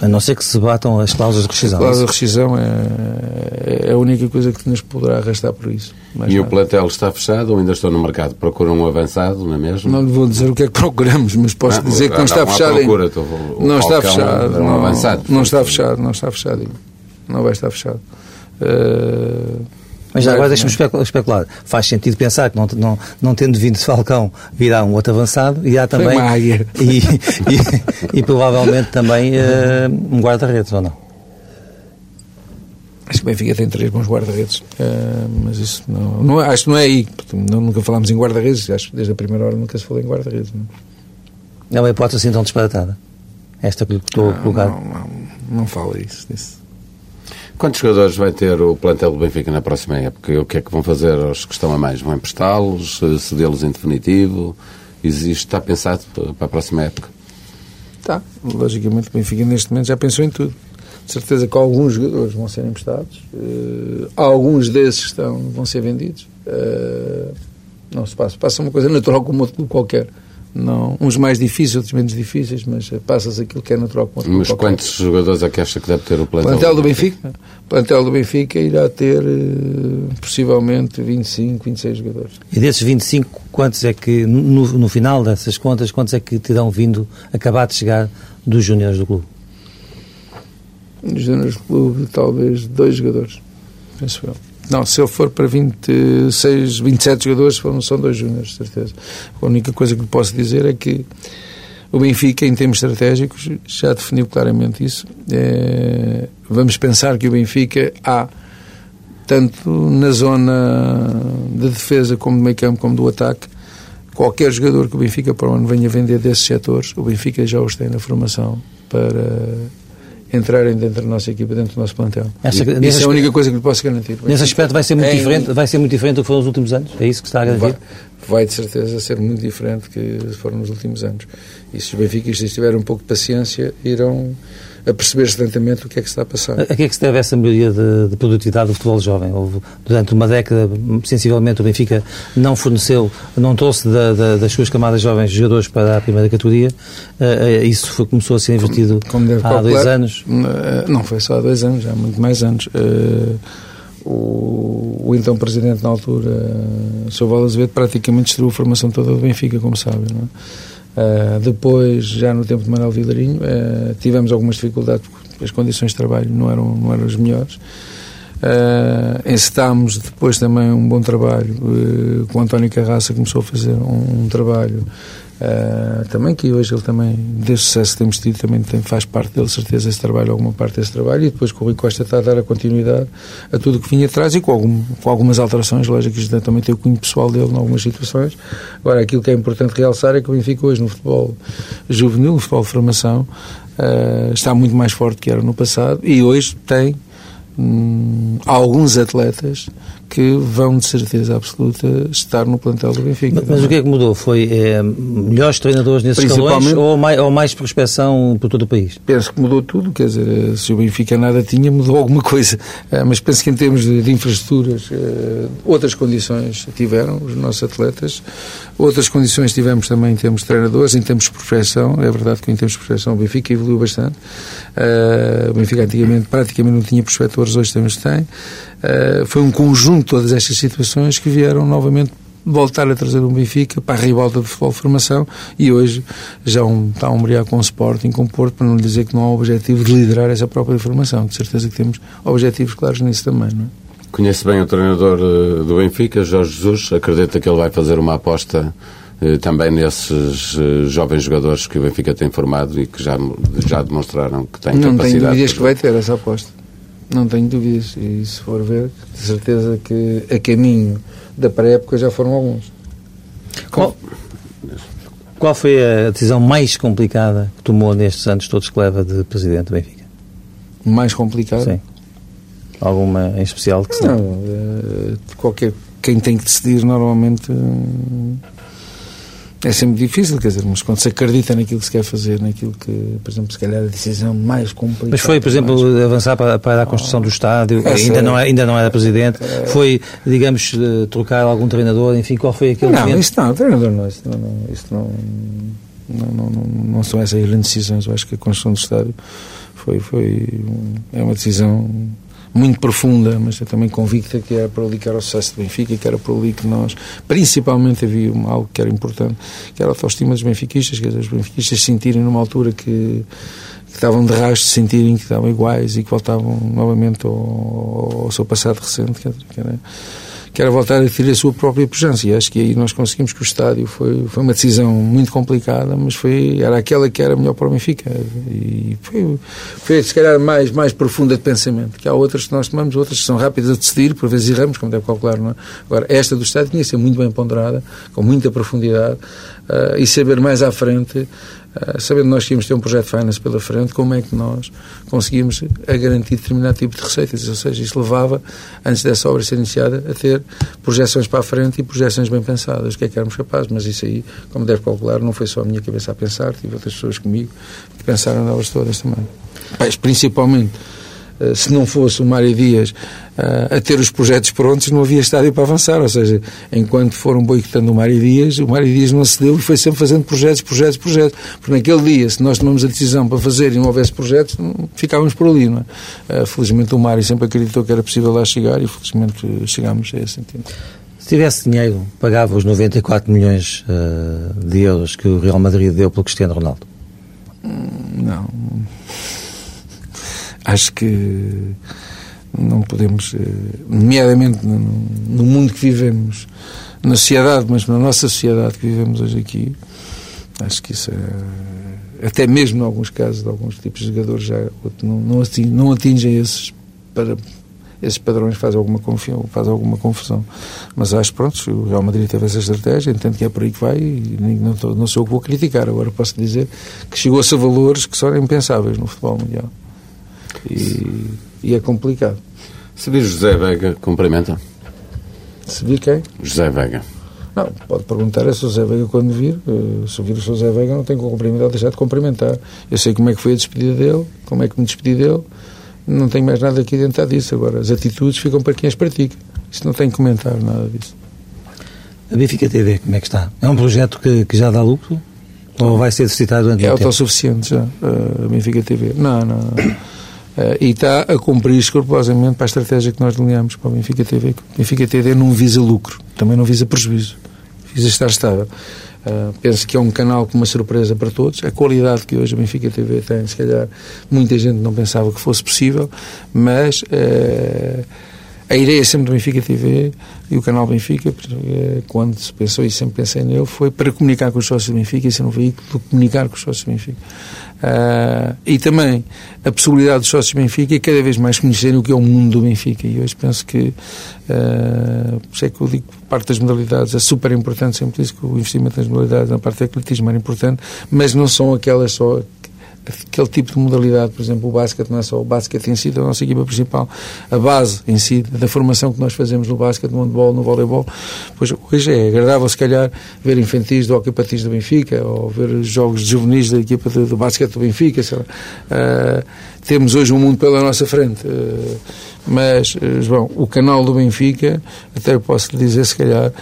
A não ser que se batam as cláusulas de rescisão. a cláusula de rescisão é, é a única coisa que nos poderá arrastar por isso. Mais E o nada. plantel está fechado ou ainda estou no mercado? Procuram um avançado, não é mesmo? Não lhe vou dizer o que é que procuramos, mas posso Não, dizer que não está fechado procura, ainda. estou- o Não está fechado. um Não, avançado, não está fechado, não está fechado ainda. Não vai estar fechado. Eh, Mas já agora deixa-me especular. Faz sentido pensar que não, não, não tendo vindo de Falcão virá um outro avançado e há também. *laughs* E, e, e, provavelmente também uh, um guarda-redes, ou não? Acho que o Benfica tem três bons guarda-redes, uh, mas isso não, não, acho que não é aí. Não, nunca falámos em guarda-redes, acho que desde a primeira hora nunca se falou em guarda-redes. Não. é uma hipótese assim tão disparatada? Esta que estou a colocar? Não, não, não fala isso. Disso. Quantos jogadores vai ter o plantel do Benfica na próxima época? O que é que vão fazer aos que estão a mais? Vão emprestá-los, cedê-los em definitivo? Existe, está pensado para a próxima época? Está. Logicamente o Benfica neste momento já pensou em tudo. De certeza que alguns jogadores vão ser emprestados, uh, alguns desses estão, vão ser vendidos. Uh, não se passa. Passa uma coisa natural como outro clube qualquer. Não, uns mais difíceis, outros menos difíceis, mas passas aquilo que é natural com Mas qualquer. quantos jogadores é que acha que deve ter o plantel? Plantel do Benfica? O plantel do Benfica irá ter uh, possivelmente 25, 26 jogadores. E desses 25, quantos é que, no, no final dessas contas, quantos é que terão vindo, acabar de chegar dos júniores do clube? Dos júniores do clube, talvez dois jogadores, penso eu. Não, se eu for para 26, 27 jogadores, foram, são dois júniores, certeza. A única coisa que posso dizer é que o Benfica, em termos estratégicos, já definiu claramente isso. É, vamos pensar que o Benfica há, tanto na zona de defesa como do meio campo, como do ataque, qualquer jogador que o Benfica para o ano venha vender desses setores, o Benfica já os tem na formação para entrarem dentro da nossa equipa, dentro do nosso plantel. Essa, isso é a única coisa que lhe posso garantir. Nesse aspecto vai ser muito é, diferente, vai ser muito diferente do que foram nos últimos anos? É isso que está a garantir? Vai, vai de certeza ser muito diferente do que foram nos últimos anos. E se os benfiquistas tiverem um pouco de paciência, irão a perceber-se lentamente o que é que está a passar. A que é que se deve essa melhoria de, de, produtividade do futebol jovem? Houve, durante uma década, sensivelmente, o Benfica não forneceu, não trouxe da, da, das suas camadas jovens jogadores para a primeira categoria. Uh, isso foi, começou a ser invertido como, como há dois anos? Uh, não foi só há dois anos, há muito mais anos. Uh, o, o, então presidente na altura, uh, Sr. Val Azevedo, praticamente destruiu a formação toda do Benfica, como sabem. Não é? Uh, depois, já no tempo de Manuel Vilarinho, uh, tivemos algumas dificuldades porque as condições de trabalho não eram, não eram as melhores. Uh, encetámos depois também um bom trabalho uh, com António Carraça, começou a fazer um, um trabalho Uh, também que hoje ele também, desde o sucesso que temos tido, também tem, faz parte dele, certeza, esse trabalho, alguma parte desse trabalho, e depois que o Rui Costa está a dar a continuidade a tudo o que vinha atrás e com, algum, com algumas alterações, lógico isto também tem o cunho pessoal dele em algumas situações. Agora, aquilo que é importante realçar é que o Benfica hoje no futebol juvenil, no futebol de formação, uh, está muito mais forte que era no passado e hoje tem hum, alguns atletas que vão, de certeza absoluta, estar no plantel do Benfica. Mas, mas o que é que mudou? Foi é, melhores treinadores nesses escalões ou mais, ou mais prospeção por todo o país? Penso que mudou tudo, quer dizer, se o Benfica nada tinha, mudou alguma coisa. Eh, mas penso que em termos de, de infraestruturas, eh, outras condições tiveram os nossos atletas, outras condições tivemos também em termos de treinadores, em termos de profissão. É verdade que em termos de profissão o Benfica evoluiu bastante. O Benfica antigamente praticamente não tinha prospectores, hoje temos tem. Foi um conjunto todas estas situações que vieram novamente voltar a trazer um Benfica para a ribalta de futebol de formação e hoje já um, está a umbrear com o Sporting, com o Porto, para não lhe dizer que não há objetivo de liderar essa própria formação. De certeza que temos objetivos claros nisso também, não é? Conhece bem o treinador eh, do Benfica, Jorge Jesus. Acredita que ele vai fazer uma aposta eh, também nesses eh, jovens jogadores que o Benfica tem formado e que já, já demonstraram que têm não capacidade. Não tenho dúvidas que vai ter essa aposta. Não tenho dúvidas. E se for ver, de certeza que a caminho da pré-época já foram alguns. Qual, qual foi a decisão mais complicada que tomou nestes anos todos que leva de presidente do Benfica? Mais complicada? Sim. Alguma em especial que se não? não eh, qualquer quem tem que decidir normalmente é sempre difícil, quer dizer, mas quando se acredita naquilo que se quer fazer, naquilo que, por exemplo, se calhar a decisão mais complicada. Mas foi, por exemplo, mais... avançar para, para a construção do estádio, ainda, é... não é, ainda não era presidente, é... foi, digamos, eh, trocar algum treinador, enfim, qual foi aquele Não, momento? isso não, treinador não, isso não, não, isso não, não, não, não, não são essas grandes decisões, eu acho que a construção do estádio foi, foi, é uma decisão muito profunda, mas também convicta que era para ali que era o sucesso do Benfica e que era para ali que nós, principalmente havia algo que era importante, que era a autoestima dos benfiquistas, que os benfiquistas sentirem numa altura que, que estavam de rastro, sentirem que estavam iguais e que voltavam novamente ao, ao seu passado recente, que era, que era voltar a ter a sua própria pujança. E acho que aí nós conseguimos que o estádio foi, foi uma decisão muito complicada, mas foi, era aquela que era melhor para o Benfica. E foi, foi se calhar mais, mais profunda de pensamento, que há outras que nós tomamos, outras que são rápidas a decidir, por vezes erramos, como deve calcular, não é? Agora, esta do estádio tinha que ser muito bem ponderada, com muita profundidade, uh, e saber mais à frente sabendo que nós tínhamos ter um projeto de finance pela frente, como é que nós conseguimos a garantir determinado tipo de receitas? Ou seja, isso levava, antes dessa obra ser iniciada, a ter projeções para a frente e projeções bem pensadas, o que é que éramos capazes. Mas isso aí, como deve calcular, não foi só a minha cabeça a pensar, tive outras pessoas comigo que pensaram nelas todas também. Mas, principalmente eh, se não fosse o Mário Dias uh, a ter os projetos prontos, não havia estádio para avançar. Ou seja, enquanto foram boicotando o Mário Dias, o Mário Dias não cedeu e foi sempre fazendo projetos, projetos, projetos. Porque naquele dia, se nós tomamos a decisão para fazer e não houvesse projetos, ficávamos por ali. Não é? Uh, felizmente o Mário sempre acreditou que era possível lá chegar e felizmente chegámos a esse sentido. Se tivesse dinheiro, pagava os 94 milhões de euros que o Real Madrid deu pelo Cristiano Ronaldo? Hum, não acho que não podemos, eh, nomeadamente no mundo que vivemos, na sociedade, mas na nossa sociedade que vivemos hoje aqui, acho que isso é, até mesmo em alguns casos de alguns tipos de jogadores já não, não, atingem, não atingem esses, para, esses padrões, faz alguma, confusão, faz alguma confusão. Mas acho, pronto, o Real Madrid teve essa estratégia, entendo que é por aí que vai e não, não sou o que vou criticar. Agora posso dizer que chegou-se a valores que são impensáveis no futebol mundial e, e é complicado. Se vir José Vega, cumprimenta? Se vir quem? José Vega. Não, pode perguntar a José Vega quando vir. Eh, se vir o José Vega, não tenho que cumprimentar ou deixar de cumprimentar. Eu sei como é que foi a despedida dele, como é que me despedi dele. Não tenho mais nada aqui dentro disso. Agora, as atitudes ficam para quem as pratica. Isso não tenho que comentar nada disso. A Benfica TV, como é que está? É um projeto que, que já dá lucro? Ou vai ser citado durante É autossuficiente já, eh, a Benfica TV. Não, não. Uh, e está a cumprir escrupulosamente para a estratégia que nós delineamos para o Benfica TV. O Benfica TV não visa lucro, também não visa prejuízo, visa estar estável. Uh, penso que é um canal com uma surpresa para todos. A qualidade que hoje a Benfica TV tem, se calhar, muita gente não pensava que fosse possível, mas uh, a ideia sempre do Benfica TV e o canal Benfica, quando se pensou e sempre pensei nele, foi para comunicar com os sócios do Benfica e ser um veículo de comunicar com os sócios do Benfica. Uh, e também a possibilidade dos sócios do Benfica é cada vez mais conhecerem o que é o mundo do Benfica. E hoje penso que, uh, por isso é que eu digo parte das modalidades é super importante, sempre disse que o investimento nas modalidades na parte do atletismo era importante, mas não são aquelas só aquele tipo de modalidade, por exemplo, o basquete não é só o basquete em si da nossa equipa principal, a base em si da formação que nós fazemos no basquete, no handball, no voleibol, pois hoje é agradável se calhar ver infantis do hockey patins do Benfica ou ver jogos juvenis da equipa do, do basquete do Benfica, uh, temos hoje um mundo pela nossa frente. Uh, mas, uh, João, o canal do Benfica, até posso lhe dizer, se calhar,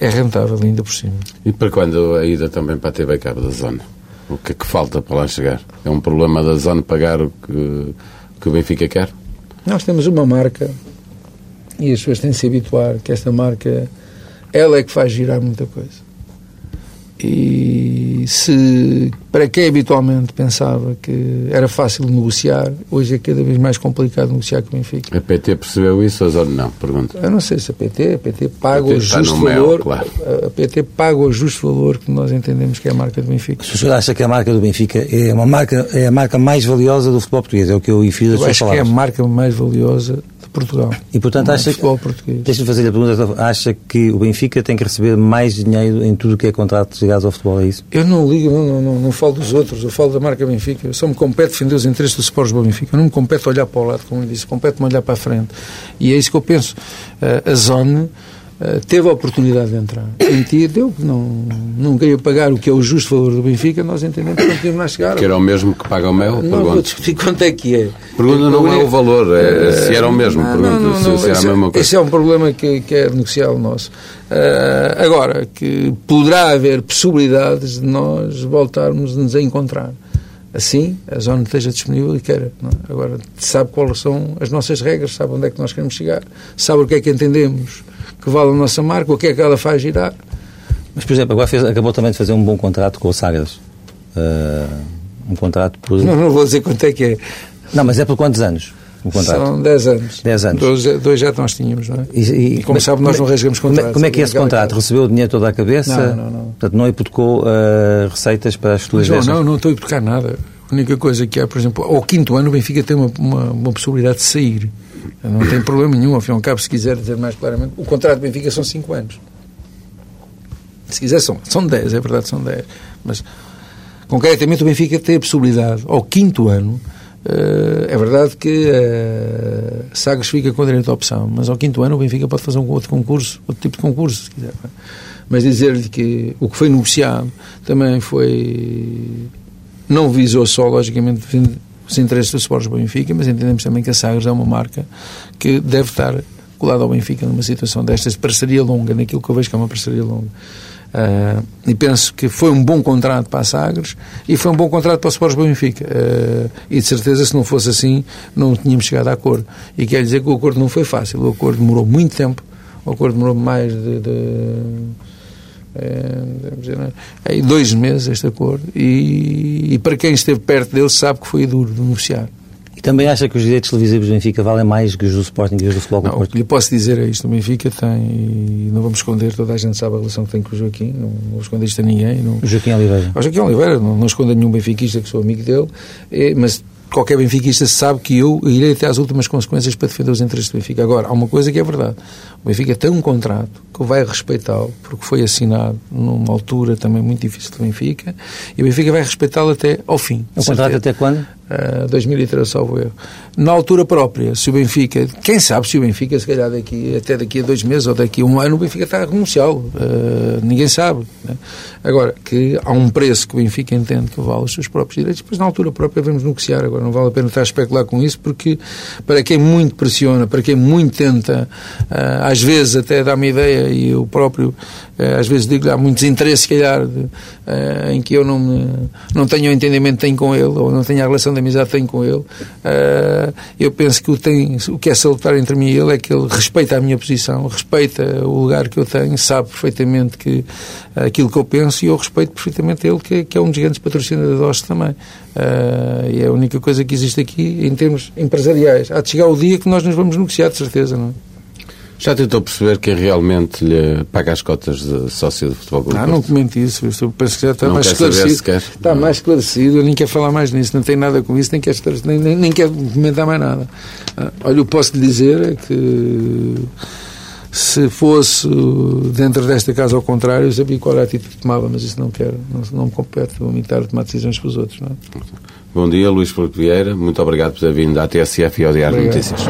é rentável ainda por cima. E para quando a ida também para a TV Cabo da Zona? O que é que falta para lá chegar? É um problema da zona pagar o que, que o Benfica quer? Nós temos uma marca e as pessoas têm de se habituar que esta marca ela é que faz girar muita coisa. E se para quem habitualmente pensava que era fácil negociar, hoje é cada vez mais complicado negociar com o Benfica. A PT percebeu isso ou não? Pergunta. Eu não sei se a PT, a PT paga PT o justo valor. Mel, claro. A PT paga o justo valor que nós entendemos que é a marca do Benfica. Se o senhor acha que a marca do Benfica é uma marca é a marca mais valiosa do futebol português, é o que eu fiz Eu acho que é a marca mais valiosa Portugal. E portanto acha que, deixa-me fazer a pergunta, acha que o Benfica tem que receber mais dinheiro em tudo o que é contratos ligados ao futebol, é isso? Eu não ligo, não, não, não, não, falo dos outros, eu falo da marca Benfica. Eu só me compete defender os interesses do Sport do Benfica. Eu não me compete olhar para o lado, como eu disse, compete-me olhar para a frente. E é isso que eu penso. Uh, a zona eh, teve a oportunidade de entrar. Sentia, deu, não, não queria pagar o que é o justo valor do Benfica, nós entendemos que não tínhamos a chegar. Que era o mesmo que paga o Mel? Não pergunto. vou discutir quanto é que é. Pergunta não é o valor, é, se era o mesmo. Não, pergunta não, não, se, era a mesma coisa. Esse é um problema que, que é negocial nosso. Uh, agora, que poderá haver possibilidades de nós voltarmos a nos encontrar assim a zona esteja disponível e queira. É? Agora, sabe quais são as nossas regras, sabe onde é que nós queremos chegar, sabe o que é que entendemos que vale a nossa marca, o que é que ela faz girar. Mas, por exemplo, agora fez, acabou também de fazer um bom contrato com o Sagres. Uh, Um contrato por. Não, não vou dizer quanto é que é. Não, mas é por quantos anos? São 10 anos. 10 anos. Dois, dois já nós tínhamos, não é? E, e, e como mas, sabe, nós não rasgamos contratos. Como é que é esse contrato? Recebeu o dinheiro toda a cabeça? Não, não, não. Portanto, não hipotecou uh, receitas para as suas Não, não, não estou a hipotecar nada. A única coisa que há, por exemplo, ao quinto ano o Benfica tem uma, uma, uma possibilidade de sair. Não tem problema nenhum, ao fim e ao cabo, se quiser dizer mais claramente, o contrato do Benfica são 5 anos. Se quiser, são, são 10, é verdade, são 10. Mas, concretamente, o Benfica tem a possibilidade, ao quinto ano, Uh, é verdade que uh, Sagres fica com direito à opção, mas ao quinto ano o Benfica pode fazer um outro concurso, outro tipo de concurso, se quiser. É? Mas dizer-lhe que o que foi negociado também foi. não visou só, logicamente, os interesses do Sports do Benfica, mas entendemos também que a Sagres é uma marca que deve estar colada ao Benfica numa situação destas de parceria longa, naquilo que eu vejo que é uma parceria longa. Uh, e penso que foi um bom contrato para a Sagres e foi um bom contrato para o Sports Benfica. Uh, e de certeza, se não fosse assim, não tínhamos chegado a acordo. E quer dizer que o acordo não foi fácil. O acordo demorou muito tempo. O acordo demorou mais de. de é, dizer, é, dois meses este acordo e, e, para quem esteve perto dele sabe que foi duro de negociar também acha que os direitos televisivos do Benfica valem mais que os do Sporting e os do Futebol Não, o que lhe posso dizer é isto. O Benfica tem, e não vamos esconder, toda a gente sabe a relação que tem com o Joaquim, não, vou esconder isto a ninguém. Não... O Joaquim Oliveira. O Joaquim Oliveira, não, não esconda nenhum benfiquista que sou amigo dele, é, mas qualquer benfiquista sabe que eu irei até às últimas consequências para defender os interesses do Benfica. Agora, há uma coisa que é verdade. O Benfica tem um contrato que vai respeitá-lo, porque foi assinado numa altura também muito difícil do Benfica, e o Benfica vai respeitá-lo até ao fim. O contrato até quando? 2013, salvo erro. Na altura própria, se o Benfica, quem sabe se o Benfica, se calhar daqui, até daqui a dois meses ou daqui a um ano, o Benfica está a renunciá-lo. Uh, ninguém sabe. Né? Agora, que há um preço que o Benfica entende que vale os seus próprios direitos, depois na altura própria vamos negociar. Agora, não vale a pena estar a especular com isso, porque para quem muito pressiona, para quem muito tenta, uh, às vezes até dá-me ideia, e eu próprio, uh, às vezes digo há muitos interesses, se calhar, de, em que eu não, não tenho o entendimento que tenho com ele, ou não tenho a relação de amizade que tenho com ele, uh, eu penso que o, tem, o que é salutar entre mim e ele é que ele respeita a minha posição, respeita o lugar que eu tenho, sabe perfeitamente que aquilo que eu penso e eu respeito perfeitamente ele, que, que é um dos grandes patrocinadores também. Uh, e é a única coisa que existe aqui em termos empresariais. Há de chegar o dia que nós nos vamos negociar, de certeza, não é? Já tentou perceber quem realmente lhe paga as cotas de sócio do futebol clube? Ah, não comente isso. Eu penso que já está não mais esclarecido. Está mais esclarecido. Eu nem quero falar mais nisso. Não tem nada com isso. Nem quero, nem, nem, nem quero comentar mais nada. Ah, olha, eu posso lhe dizer é que se fosse dentro desta casa ao contrário, eu sabia qual era a atitude que tomava, mas isso não quero. Não, não me compete a tomar decisões para os outros. Não é? Bom dia, Luís Filipe Vieira. Muito obrigado por ter vindo à TSF e ao Diário Notícias.